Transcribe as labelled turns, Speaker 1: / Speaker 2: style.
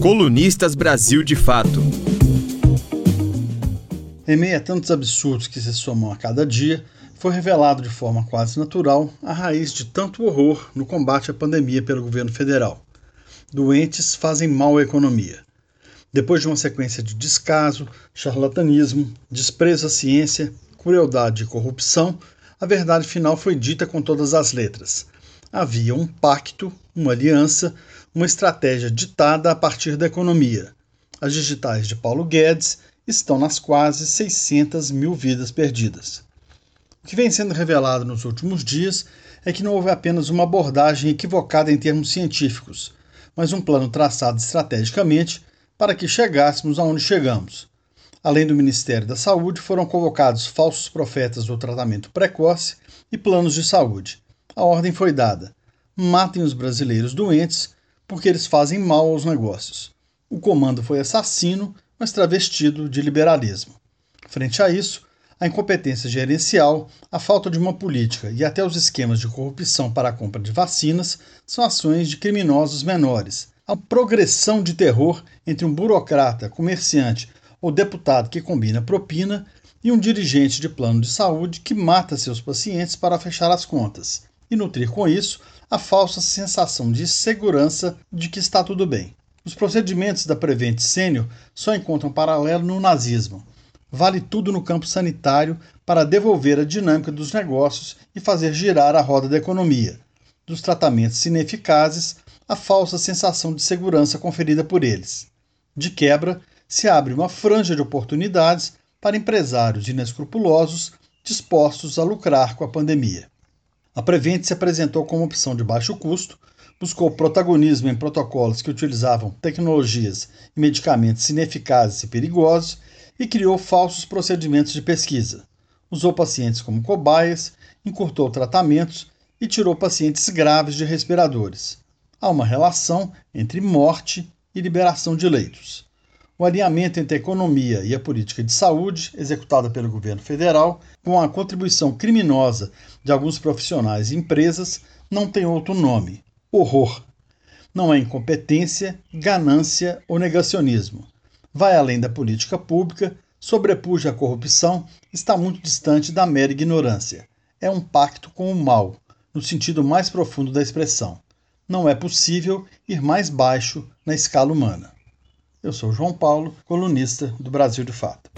Speaker 1: Colunistas Brasil de Fato.
Speaker 2: Em meio a tantos absurdos que se somam a cada dia, foi revelado de forma quase natural a raiz de tanto horror no combate à pandemia pelo governo federal. Doentes fazem mal à economia. Depois de uma sequência de descaso, charlatanismo, desprezo à ciência, crueldade e corrupção, a verdade final foi dita com todas as letras. Havia um pacto, uma aliança, uma estratégia ditada a partir da economia. As digitais de Paulo Guedes estão nas quase 600 mil vidas perdidas. O que vem sendo revelado nos últimos dias é que não houve apenas uma abordagem equivocada em termos científicos, mas um plano traçado estrategicamente para que chegássemos aonde chegamos. Além do Ministério da Saúde, foram convocados falsos profetas do tratamento precoce e planos de saúde. A ordem foi dada: matem os brasileiros doentes porque eles fazem mal aos negócios. O comando foi assassino, mas travestido de liberalismo. Frente a isso, a incompetência gerencial, a falta de uma política e até os esquemas de corrupção para a compra de vacinas são ações de criminosos menores. A progressão de terror entre um burocrata, comerciante ou deputado que combina propina e um dirigente de plano de saúde que mata seus pacientes para fechar as contas e nutrir com isso a falsa sensação de segurança de que está tudo bem. Os procedimentos da Prevent Senior só encontram paralelo no nazismo. Vale tudo no campo sanitário para devolver a dinâmica dos negócios e fazer girar a roda da economia. Dos tratamentos ineficazes, a falsa sensação de segurança conferida por eles. De quebra, se abre uma franja de oportunidades para empresários inescrupulosos dispostos a lucrar com a pandemia. A Prevent se apresentou como opção de baixo custo, buscou protagonismo em protocolos que utilizavam tecnologias e medicamentos ineficazes e perigosos e criou falsos procedimentos de pesquisa. Usou pacientes como cobaias, encurtou tratamentos e tirou pacientes graves de respiradores. Há uma relação entre morte e liberação de leitos. O alinhamento entre a economia e a política de saúde, executada pelo governo federal, com a contribuição criminosa de alguns profissionais e empresas, não tem outro nome: horror. Não é incompetência, ganância ou negacionismo. Vai além da política pública, sobrepuja a corrupção, está muito distante da mera ignorância. É um pacto com o mal, no sentido mais profundo da expressão. Não é possível ir mais baixo na escala humana. Eu sou João Paulo, colunista do Brasil de Fato.